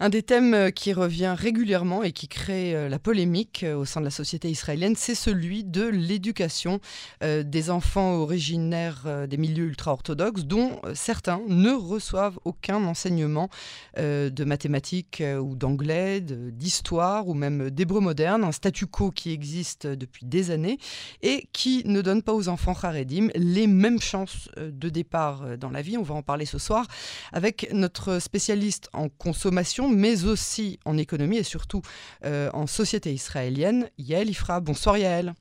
Un des thèmes euh, qui revient régulièrement et qui crée euh, la polémique euh, au sein de la société israélienne, c'est celui de l'éducation des enfants originaires des milieux ultra-orthodoxes, dont certains ne reçoivent aucun enseignement de mathématiques ou d'anglais, d'histoire ou même d'hébreu moderne, un statu quo qui existe depuis des années et qui ne donne pas aux enfants haredim les mêmes chances de départ dans la vie. On va en parler ce soir avec notre spécialiste en consommation, mais aussi en économie et surtout euh, en société israélienne, Yael Ifra. Bonsoir Yael.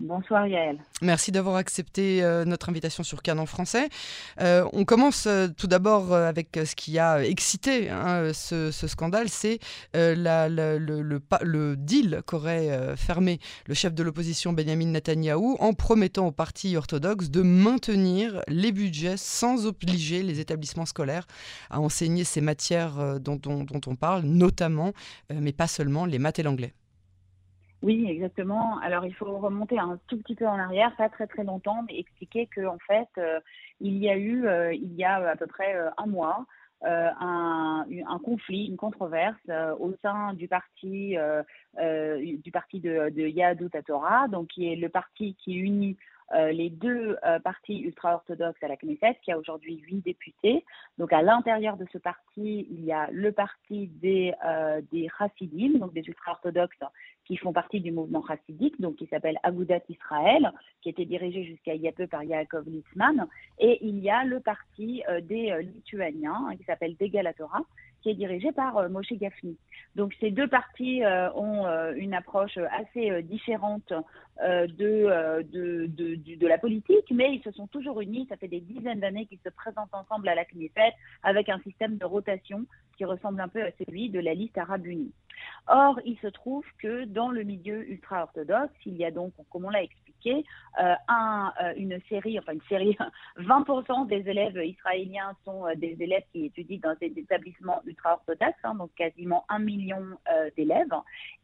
Bonsoir Yael. Merci d'avoir accepté euh, notre invitation sur Canon français. Euh, on commence euh, tout d'abord avec ce qui a excité hein, ce, scandale, c'est le, deal qu'aurait fermé le chef de l'opposition Benjamin Netanyahou en promettant au parti orthodoxe de maintenir les budgets sans obliger les établissements scolaires à enseigner ces matières dont, dont on parle, notamment, mais pas seulement, les maths et l'anglais. Oui, exactement. Alors il faut remonter un tout petit peu en arrière, pas très très longtemps, mais expliquer que en fait euh, il y a eu euh, il y a à peu près euh, un mois un, conflit, une controverse au sein du parti du parti de, de Yahadut Torah, donc qui est le parti qui unit euh, les deux euh, partis ultra-orthodoxes à la Knesset, qui a aujourd'hui huit députés. Donc à l'intérieur de ce parti, il y a le parti des, euh, donc des ultra-orthodoxes qui font partie du mouvement chassidique, donc qui s'appelle Agudat Israël, qui était dirigé jusqu'à il y a peu par Yaakov Litzman. Et il y a le parti des Lituaniens, hein, qui s'appelle Degalatora, qui est dirigé par Moshe Gafni. Donc ces deux partis ont une approche assez différente de, de, de, de, la politique, mais ils se sont toujours unis. Ça fait des dizaines d'années qu'ils se présentent ensemble à la Knesset avec un système de rotation qui ressemble un peu à celui de la liste arabe unie. Or, il se trouve que dans le milieu ultra-orthodoxe, il y a donc, comme on l'a expliqué, euh, euh, une série, enfin une série, 20% des élèves israéliens sont euh, des élèves qui étudient dans des établissements ultra-orthodoxes, hein, donc quasiment un million d'élèves.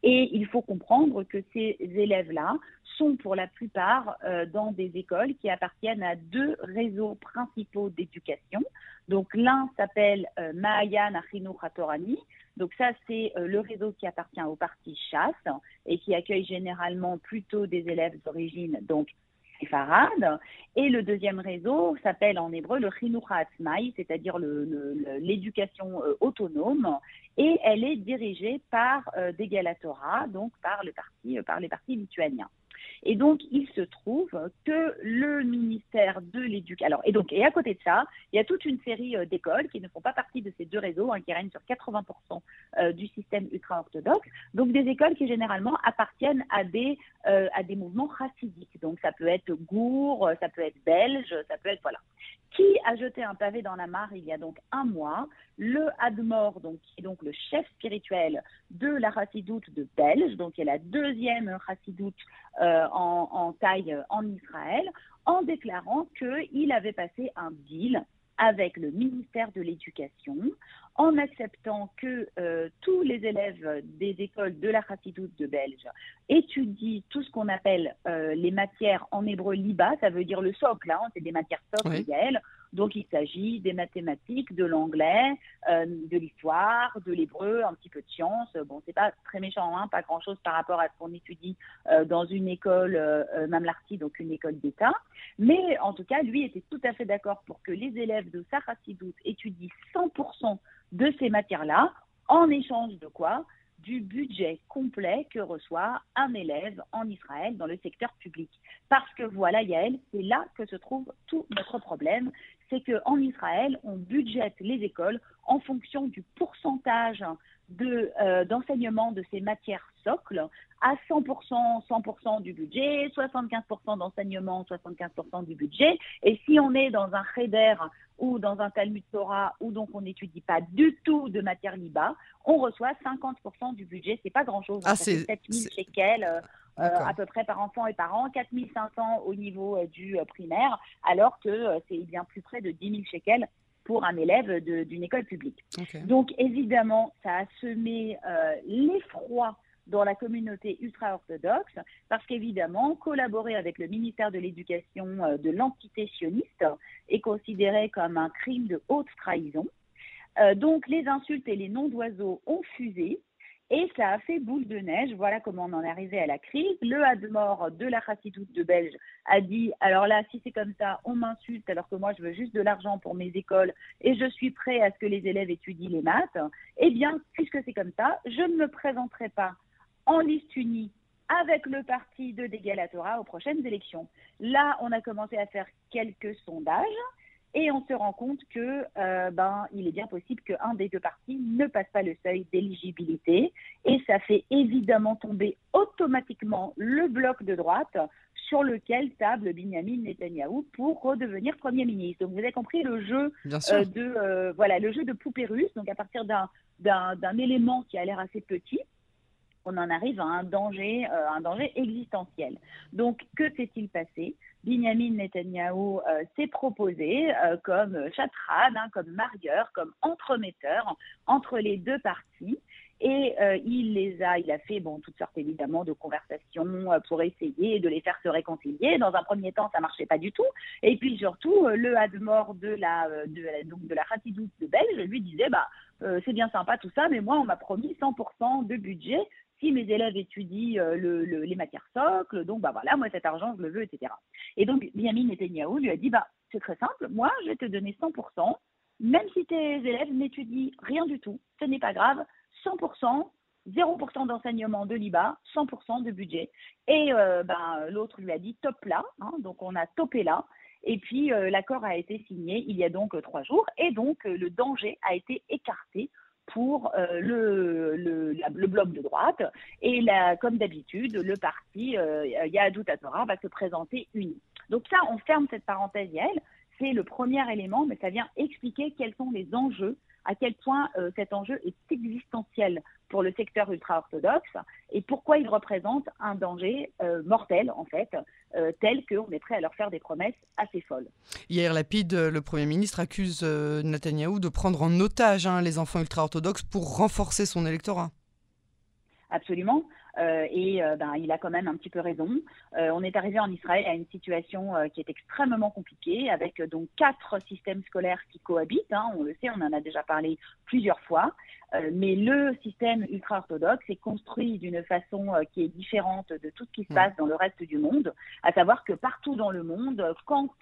Et il faut comprendre que ces élèves-là sont pour la plupart dans des écoles qui appartiennent à deux réseaux principaux d'éducation. Donc l'un s'appelle Mahayan Achinu Hatorani, donc ça, c'est euh, le réseau qui appartient au parti chasse et qui accueille généralement plutôt des élèves d'origine, donc Farad. Et le deuxième réseau s'appelle en hébreu le Chinucha Atzmai, c'est-à-dire l'éducation euh, autonome. Et elle est dirigée par euh, des Galatora, donc par les partis lituaniens. Et donc, il se trouve que le ministère de l'Éducation. Alors, et donc, et à côté de ça, il y a toute une série euh, d'écoles qui ne font pas partie de ces deux réseaux, hein, qui règnent sur 80% euh, du système ultra-orthodoxe. Donc, des écoles qui généralement appartiennent à des, euh, à des mouvements racidiques. Donc, ça peut être Gour, ça peut être belge, ça peut être. Voilà qui a jeté un pavé dans la mare il y a donc un mois? Le Admor, donc, qui est donc le chef spirituel de la Chassidoute de Belge, donc qui est la deuxième Chassidoute euh, en, taille en Israël, en déclarant qu'il avait passé un deal avec le ministère de l'Éducation en acceptant que euh, tous les élèves des écoles de la Chassidoute de Belge étudient tout ce qu'on appelle euh, les matières en hébreu liba, ça veut dire le socle, hein, c'est des matières socles, oui. Donc il s'agit des mathématiques, de l'anglais, euh, de l'histoire, de l'hébreu, un petit peu de sciences. Bon, c'est pas très méchant, hein, pas grand-chose par rapport à ce qu'on étudie dans une école euh, Mamlarti, donc une école d'État. Mais en tout cas, lui était tout à fait d'accord pour que les élèves de sa Chassidoute étudient 100% de ces matières-là, en échange de quoi? Du budget complet que reçoit un élève en Israël dans le secteur public. Parce que voilà, Yael, c'est là que se trouve tout notre problème. C'est qu'en Israël, on budgète les écoles en fonction du pourcentage de, euh, d'enseignement de ces matières socles à 100%, 100% du budget, 75% d'enseignement, 75% du budget. Et si on est dans un Cheder ou dans un Talmud Torah où donc on n'étudie pas du tout de matière liba, on reçoit 50% du budget. C'est pas grand-chose. Hein. Ah, c'est 7000 shekels. Euh, euh, à peu près par enfant et par an, 4500 au niveau du primaire, alors que c'est bien plus près de 10 000 shekels pour un élève d'une école publique. Donc évidemment, ça a semé euh, l'effroi dans la communauté ultra-orthodoxe, parce qu'évidemment, collaborer avec le ministère de l'Éducation euh, de l'entité sioniste est considéré comme un crime de haute trahison. donc les insultes et les noms d'oiseaux ont fusé. Et ça a fait boule de neige. Voilà comment on en est arrivé à la crise. Le Hadmor de la Chassidoute de Belge a dit alors là, si c'est comme ça, on m'insulte alors que moi je veux juste de l'argent pour mes écoles et je suis prêt à ce que les élèves étudient les maths. Eh bien, puisque c'est comme ça, je ne me présenterai pas en liste unie avec le parti de Dégalatora aux prochaines élections. Là, on a commencé à faire quelques sondages et on se rend compte que euh, ben, il est bien possible qu'un des deux partis ne passe pas le seuil d'éligibilité et ça fait évidemment tomber automatiquement le bloc de droite sur lequel table Benjamin Netanyahou pour redevenir Premier ministre. Donc vous avez compris le jeu euh, de euh, voilà le jeu de poupée russe. Donc à partir d'un élément qui a l'air assez petit, on en arrive à un danger, un danger existentiel. Donc que s'est-il passé? Benjamin Netanyahou euh, s'est proposé euh, comme chatrade, hein, comme marieur, comme entremetteur entre les deux parties. Et euh, il les a, il a fait bon toutes sortes évidemment de conversations pour essayer de les faire se réconcilier. Dans un premier temps, ça marchait pas du tout. Et puis surtout, le Hadmor de la de la, donc de la de Belge lui disait bah c'est bien sympa tout ça, mais moi on m'a promis 100% de budget mes élèves étudient euh, les matières socles, donc bah voilà, moi cet argent, je le veux, etc. Et donc Yamin Netanyahu lui a dit, bah c'est très simple, moi je vais te donner 100%, même si tes élèves n'étudient rien du tout, ce n'est pas grave, 100%, 0% d'enseignement de l'IBA, 100% de budget. Et ben, l'autre lui a dit top là, hein, donc on a topé là. Et puis euh, l'accord a été signé il y a donc trois jours, et donc le danger a été écarté pour euh, le, le, bloc de droite. Et là, comme d'habitude, le parti euh, Yahadut Torah va se présenter uni. Donc ça, on ferme cette parenthèse, Yael. C'est le premier élément, mais ça vient expliquer quels sont les enjeux, à quel point euh, cet enjeu est existentiel pour le secteur ultra-orthodoxe et pourquoi il représente un danger euh, mortel, en fait, euh, tel qu'on est prêt à leur faire des promesses assez folles. Hier, Lapide, le Premier ministre, accuse euh, Netanyahou de prendre en otage hein, les enfants ultra-orthodoxes pour renforcer son électorat. Absolument. Euh, et euh, ben, il a quand même un petit peu raison. Euh, on est arrivé en Israël à une situation qui est extrêmement compliquée, avec donc quatre systèmes scolaires qui cohabitent. Hein, on le sait, on en a déjà parlé plusieurs fois. Mais le système ultra-orthodoxe est construit d'une façon qui est différente de tout ce qui se mm. passe dans le reste du monde, à savoir que partout dans le monde, quand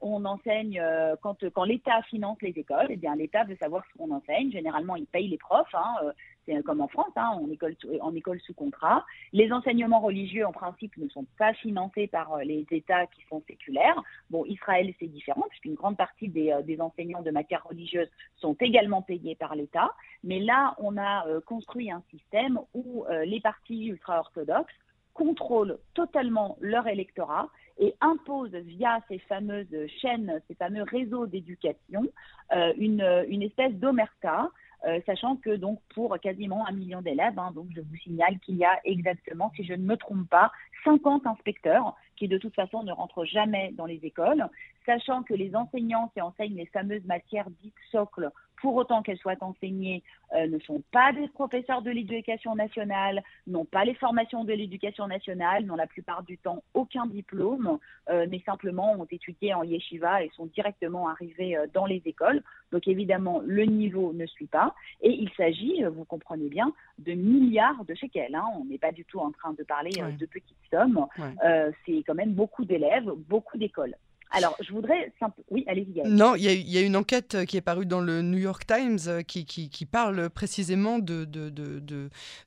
on enseigne, quand, quand l'État finance les écoles, eh bien l'État veut savoir ce qu'on enseigne. Généralement, il paye les profs. Hein, c'est comme en France, hein, en, école, en école sous contrat. Les enseignements religieux, en principe, ne sont pas financés par euh, les États qui sont séculaires. Bon, Israël, c'est différent, puisqu'une grande partie des, euh, des, enseignants de matière religieuse sont également payés par l'État. Mais là, on a euh, construit un système où les partis ultra-orthodoxes contrôlent totalement leur électorat et imposent via ces fameuses chaînes, ces fameux réseaux d'éducation, une, une espèce d'omerta euh, sachant que donc pour quasiment un million d'élèves, hein, donc je vous signale qu'il y a exactement, si je ne me trompe pas, 50 inspecteurs qui de toute façon ne rentrent jamais dans les écoles, sachant que les enseignants qui enseignent les fameuses matières dites socles pour autant qu'elles soient enseignées, euh, ne sont pas des professeurs de l'éducation nationale, n'ont pas les formations de l'éducation nationale, n'ont la plupart du temps aucun diplôme, euh, mais simplement ont étudié en yeshiva et sont directement arrivés euh, dans les écoles. Donc évidemment, le niveau ne suit pas. Et il s'agit, vous comprenez bien, de milliards de shekels. Hein. On n'est pas du tout en train de parler de petites sommes. C'est quand même beaucoup d'élèves, beaucoup d'écoles. Alors, je voudrais. Oui, allez-y. Non, il y, a une enquête euh, qui est parue dans le New York Times euh, qui, qui, parle précisément de, de, de,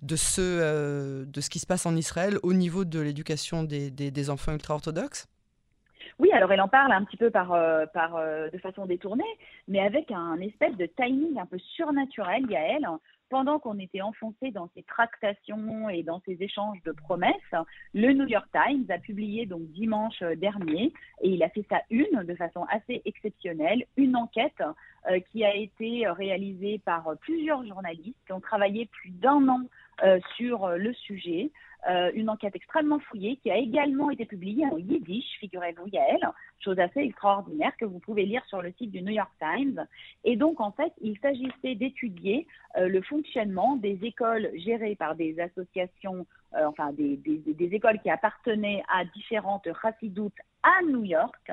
de, ce, euh, de ce qui se passe en Israël au niveau de l'éducation des, des, enfants ultra-orthodoxes. Oui, alors elle en parle un petit peu par, par, de façon détournée, mais avec un espèce de timing un peu surnaturel, il y a elle, pendant qu'on était enfoncé dans ces tractations et dans ces échanges de promesses, le New York Times a publié donc dimanche dernier, et il a fait sa une de façon assez exceptionnelle, une enquête euh, qui a été réalisée par plusieurs journalistes qui ont travaillé plus d'un an euh, sur le sujet. Euh, une enquête extrêmement fouillée qui a également été publiée en yiddish, figurez-vous, Yael, chose assez extraordinaire que vous pouvez lire sur le site du New York Times. Et donc, en fait, il s'agissait d'étudier euh, le fonctionnement des écoles gérées par des associations, euh, enfin des, des, écoles qui appartenaient à différentes chassidoutes à New York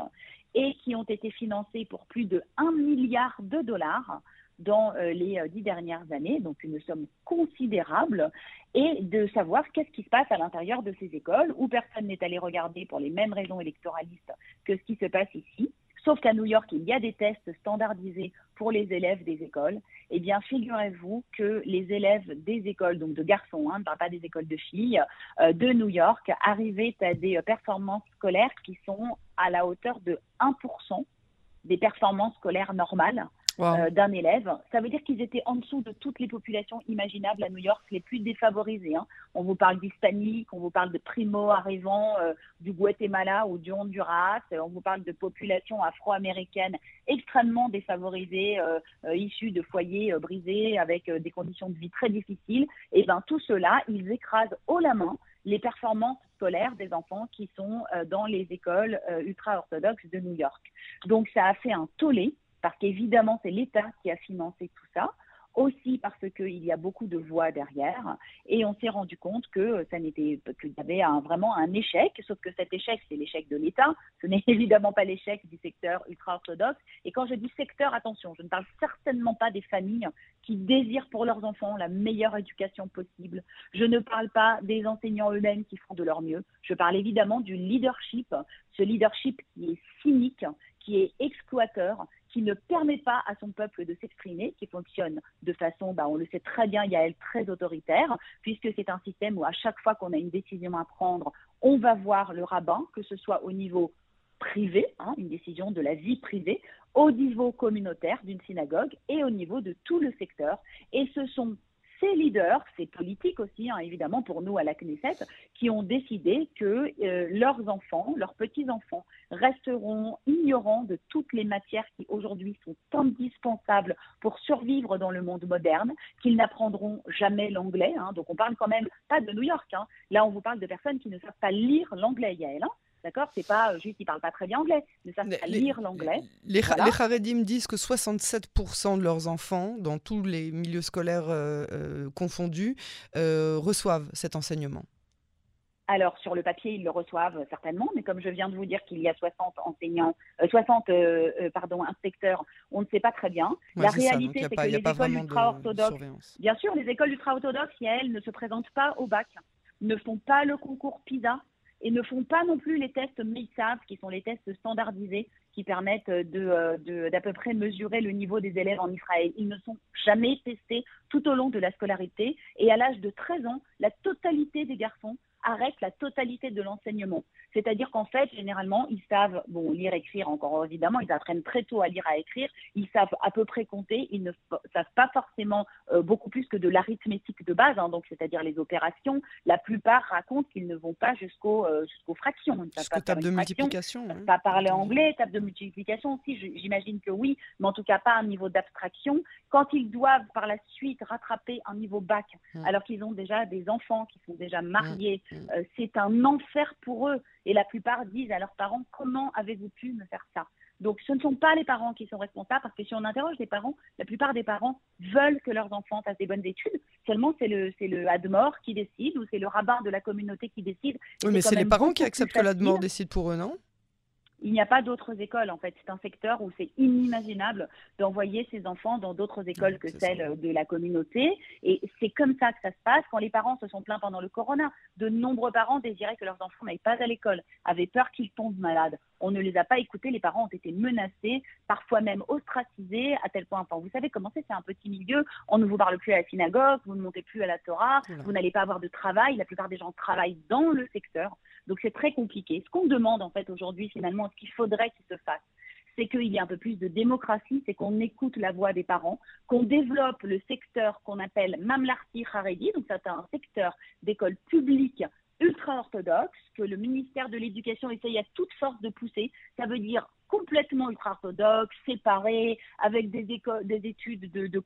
et qui ont été financées pour plus de 1 milliard de dollars dans les dix dernières années, donc une somme considérable, et de savoir qu'est-ce qui se passe à l'intérieur de ces écoles où personne n'est allé regarder pour les mêmes raisons électoralistes que ce qui se passe ici. Sauf qu'à New York, il y a des tests standardisés pour les élèves des écoles. Eh bien, figurez-vous que les élèves des écoles, donc de garçons, hein, ne parle pas des écoles de filles, euh, de New York, arrivaient à des performances scolaires qui sont à la hauteur de 1% des performances scolaires normales. Euh, d'un élève. Ça veut dire qu'ils étaient en dessous de toutes les populations imaginables à New York, les plus défavorisées. Hein. On vous parle d'hispaniques, on vous parle de primo-arrivants euh, du Guatemala ou du Honduras, on vous parle de populations afro-américaines extrêmement défavorisées, euh, issues de foyers brisés avec des conditions de vie très difficiles. Et bien tout cela, ils écrasent haut la main les performances scolaires des enfants qui sont dans les écoles ultra-orthodoxes de New York. Donc ça a fait un tollé parce qu'évidemment, c'est l'État qui a financé tout ça aussi parce qu'il y a beaucoup de voix derrière. Et on s'est rendu compte que ça n'était qu'il y avait vraiment un échec, sauf que cet échec, c'est l'échec de l'État. Ce n'est évidemment pas l'échec du secteur ultra-orthodoxe. Et quand je dis secteur, attention, je ne parle certainement pas des familles qui désirent pour leurs enfants la meilleure éducation possible. Je ne parle pas des enseignants eux-mêmes qui font de leur mieux. Je parle évidemment du leadership, ce leadership qui est cynique, qui est exploiteur, qui ne permet pas à son peuple de s'exprimer, qui fonctionne de façon, bah, on le sait très bien, il y a elle très autoritaire, puisque c'est un système où à chaque fois qu'on a une décision à prendre, on va voir le rabbin, que ce soit au niveau privé, hein, une décision de la vie privée, au niveau communautaire d'une synagogue et au niveau de tout le secteur. Et ce sont ces leaders, ces politiques aussi, hein, évidemment pour nous à la Knesset, qui ont décidé que euh, leurs enfants, leurs petits-enfants, resteront ignorants de toutes les matières qui aujourd'hui sont indispensables pour survivre dans le monde moderne, qu'ils n'apprendront jamais l'anglais. Hein. donc on parle quand même pas de New York. Hein. là, on vous parle de personnes qui ne savent pas lire l'anglais, Yael. D'accord C'est pas euh, juste qu'ils parlent pas très bien anglais, mais savent pas lire l'anglais. Les, voilà. disent que 67% de leurs enfants, dans tous les milieux scolaires euh, euh, confondus, reçoivent cet enseignement. Alors, sur le papier, ils le reçoivent certainement, mais comme je viens de vous dire qu'il y a 60 enseignants, 60 pardon, inspecteurs, on ne sait pas très bien. la réalité, c'est que les écoles ultra-orthodoxes, bien sûr, les écoles ultra-orthodoxes, elles, ne se présentent pas au bac, ne font pas le concours PISA, et ne font pas non plus les tests MEISAV, qui sont les tests standardisés qui permettent de, de, d'à peu près mesurer le niveau des élèves en Israël. Ils ne sont jamais testés tout au long de la scolarité et à l'âge de 13 ans, la totalité des garçons arrêtent la totalité de l'enseignement. C'est-à-dire qu'en fait, généralement, ils savent, bon, lire, écrire, encore évidemment, ils apprennent très tôt à lire, à écrire, ils savent à peu près compter, ils ne savent pas forcément euh, beaucoup plus que de l'arithmétique de base, hein, donc c'est-à-dire les opérations. La plupart racontent qu'ils ne vont pas jusqu'au euh, jusqu'aux fractions. Jusqu'aux tables de multiplication. Hein. Pas parler anglais, table de multiplication aussi, j'imagine que oui, mais en tout cas pas un niveau d'abstraction. Quand ils doivent par la suite rattraper un niveau bac, mmh. alors qu'ils ont déjà des enfants qui sont déjà mariés, mmh. Mmh. Euh, c'est un enfer pour eux. Et la plupart disent à leurs parents, comment avez-vous pu me faire ça? Donc ce ne sont pas les parents qui sont responsables, parce que si on interroge les parents, la plupart des parents veulent que leurs enfants fassent des bonnes études. Seulement c'est le, c'est le Admor qui décide, ou c'est le rabbin de la communauté qui décide. Oui, mais c'est les parents qui acceptent que l'Admor décide pour eux, non? Il n'y a pas d'autres écoles en fait. C'est un secteur où c'est inimaginable d'envoyer ses enfants dans d'autres écoles que celles de la communauté. Et c'est comme ça que ça se passe. Quand les parents se sont plaints pendant le corona, de nombreux parents désiraient que leurs enfants n'aillent pas à l'école, avaient peur qu'ils tombent malades. On ne les a pas écoutés, les parents ont été menacés, parfois même ostracisés, à tel point, enfin, vous savez comment c'est, c'est un petit milieu, on ne vous parle plus à la synagogue, vous ne montez plus à la Torah, vous n'allez pas avoir de travail, la plupart des gens travaillent dans le secteur. Donc c'est très compliqué. Ce qu'on demande en fait aujourd'hui finalement, ce qu'il faudrait qu'il se fasse, c'est qu'il y ait un peu plus de démocratie, c'est qu'on écoute la voix des parents, qu'on développe le secteur qu'on appelle Mamlarti Haredi, donc c'est un secteur d'école publique ultra-orthodoxe que le ministère de l'Éducation essaye à toute force de pousser. Ça veut dire complètement ultra-orthodoxe, séparé, avec des, des études de, de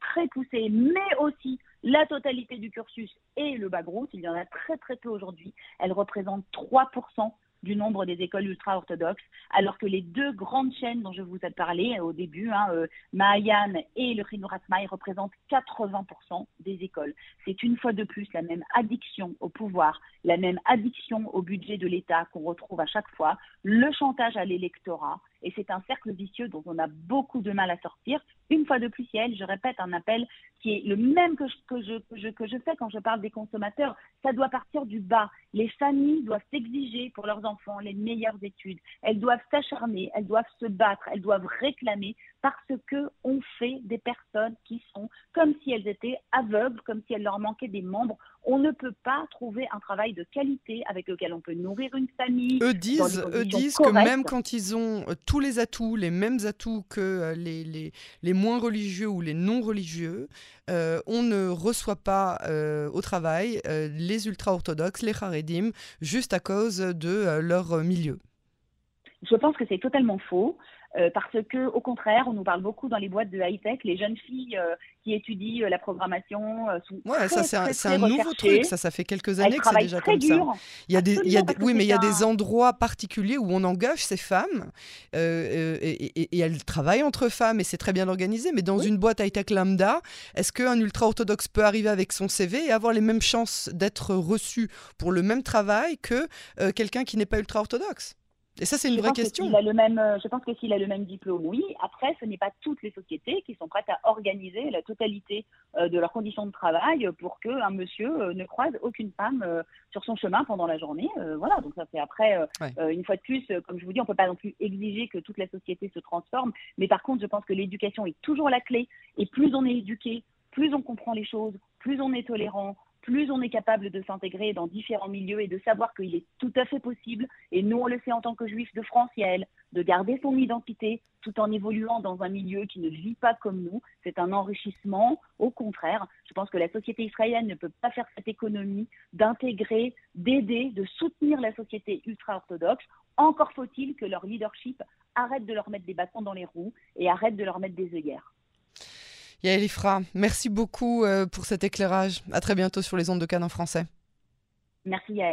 très poussées, mais aussi la totalité du cursus et le background. Il y en a très très peu aujourd'hui. Elle représente 3% du nombre des écoles ultra-orthodoxes, alors que les deux grandes chaînes dont je vous ai parlé au début, hein, euh, Mahayan et le Chinurat représentent 80% des écoles. C'est une fois de plus la même addiction au pouvoir, la même addiction au budget de l'État qu'on retrouve à chaque fois, le chantage à l'électorat et c'est un cercle vicieux dont on a beaucoup de mal à sortir. Une fois de plus, Ciel, je répète un appel qui est le même que que, je, fais quand je parle des consommateurs. Ça doit partir du bas. Les familles doivent exiger pour leurs enfants les meilleures études. Elles doivent s'acharner, elles doivent se battre, elles doivent réclamer parce que on fait des personnes qui sont comme si elles étaient aveugles, comme si elles leur manquaient des membres. On ne peut pas trouver un travail de qualité avec lequel on peut nourrir une famille. Eux disent, eux disent que même quand ils ont euh, tous les atouts, les mêmes atouts que euh, les, les, les moins religieux ou les non religieux, euh, on ne reçoit pas au travail les ultra-orthodoxes, les haredim, juste à cause de leur milieu. Je pense que c'est totalement faux. Euh, parce que, au contraire, on nous parle beaucoup dans les boîtes de high-tech, les jeunes filles euh, qui étudient euh, la programmation sont ouais, ça c'est un, nouveau truc, ça, ça fait quelques années que c'est déjà comme ça. Il y a des, il y a oui, mais il y a des endroits particuliers où on engage ces femmes et, elles travaillent entre femmes et c'est très bien organisé. Mais dans une boîte high-tech lambda, est-ce qu'un ultra-orthodoxe peut arriver avec son CV et avoir les mêmes chances d'être reçu pour le même travail que quelqu'un qui n'est pas ultra-orthodoxe? Et ça, c'est une vraie question. A le même, euh, je pense que s'il a le même diplôme, oui. Après, ce n'est pas toutes les sociétés qui sont prêtes à organiser la totalité euh, de leurs conditions de travail pour qu'un monsieur euh, ne croise aucune femme sur son chemin pendant la journée. voilà, donc ça, c'est après, une fois de plus, comme je vous dis, on ne peut pas non plus exiger que toute la société se transforme. Mais par contre, je pense que l'éducation est toujours la clé. Et plus on est éduqué, plus on comprend les choses, plus on est tolérant, plus on est capable de s'intégrer dans différents milieux et de savoir qu'il est tout à fait possible, et nous on le sait en tant que juifs de France, Yael, de garder son identité tout en évoluant dans un milieu qui ne vit pas comme nous. C'est un enrichissement. Au contraire, je pense que la société israélienne ne peut pas faire cette économie d'intégrer, d'aider, de soutenir la société ultra-orthodoxe. Encore faut-il que leur leadership arrête de leur mettre des bâtons dans les roues et arrête de leur mettre des œillères. Yael Ifra, merci beaucoup euh, pour cet éclairage. À très bientôt sur les ondes de Cannes français. Merci Yael.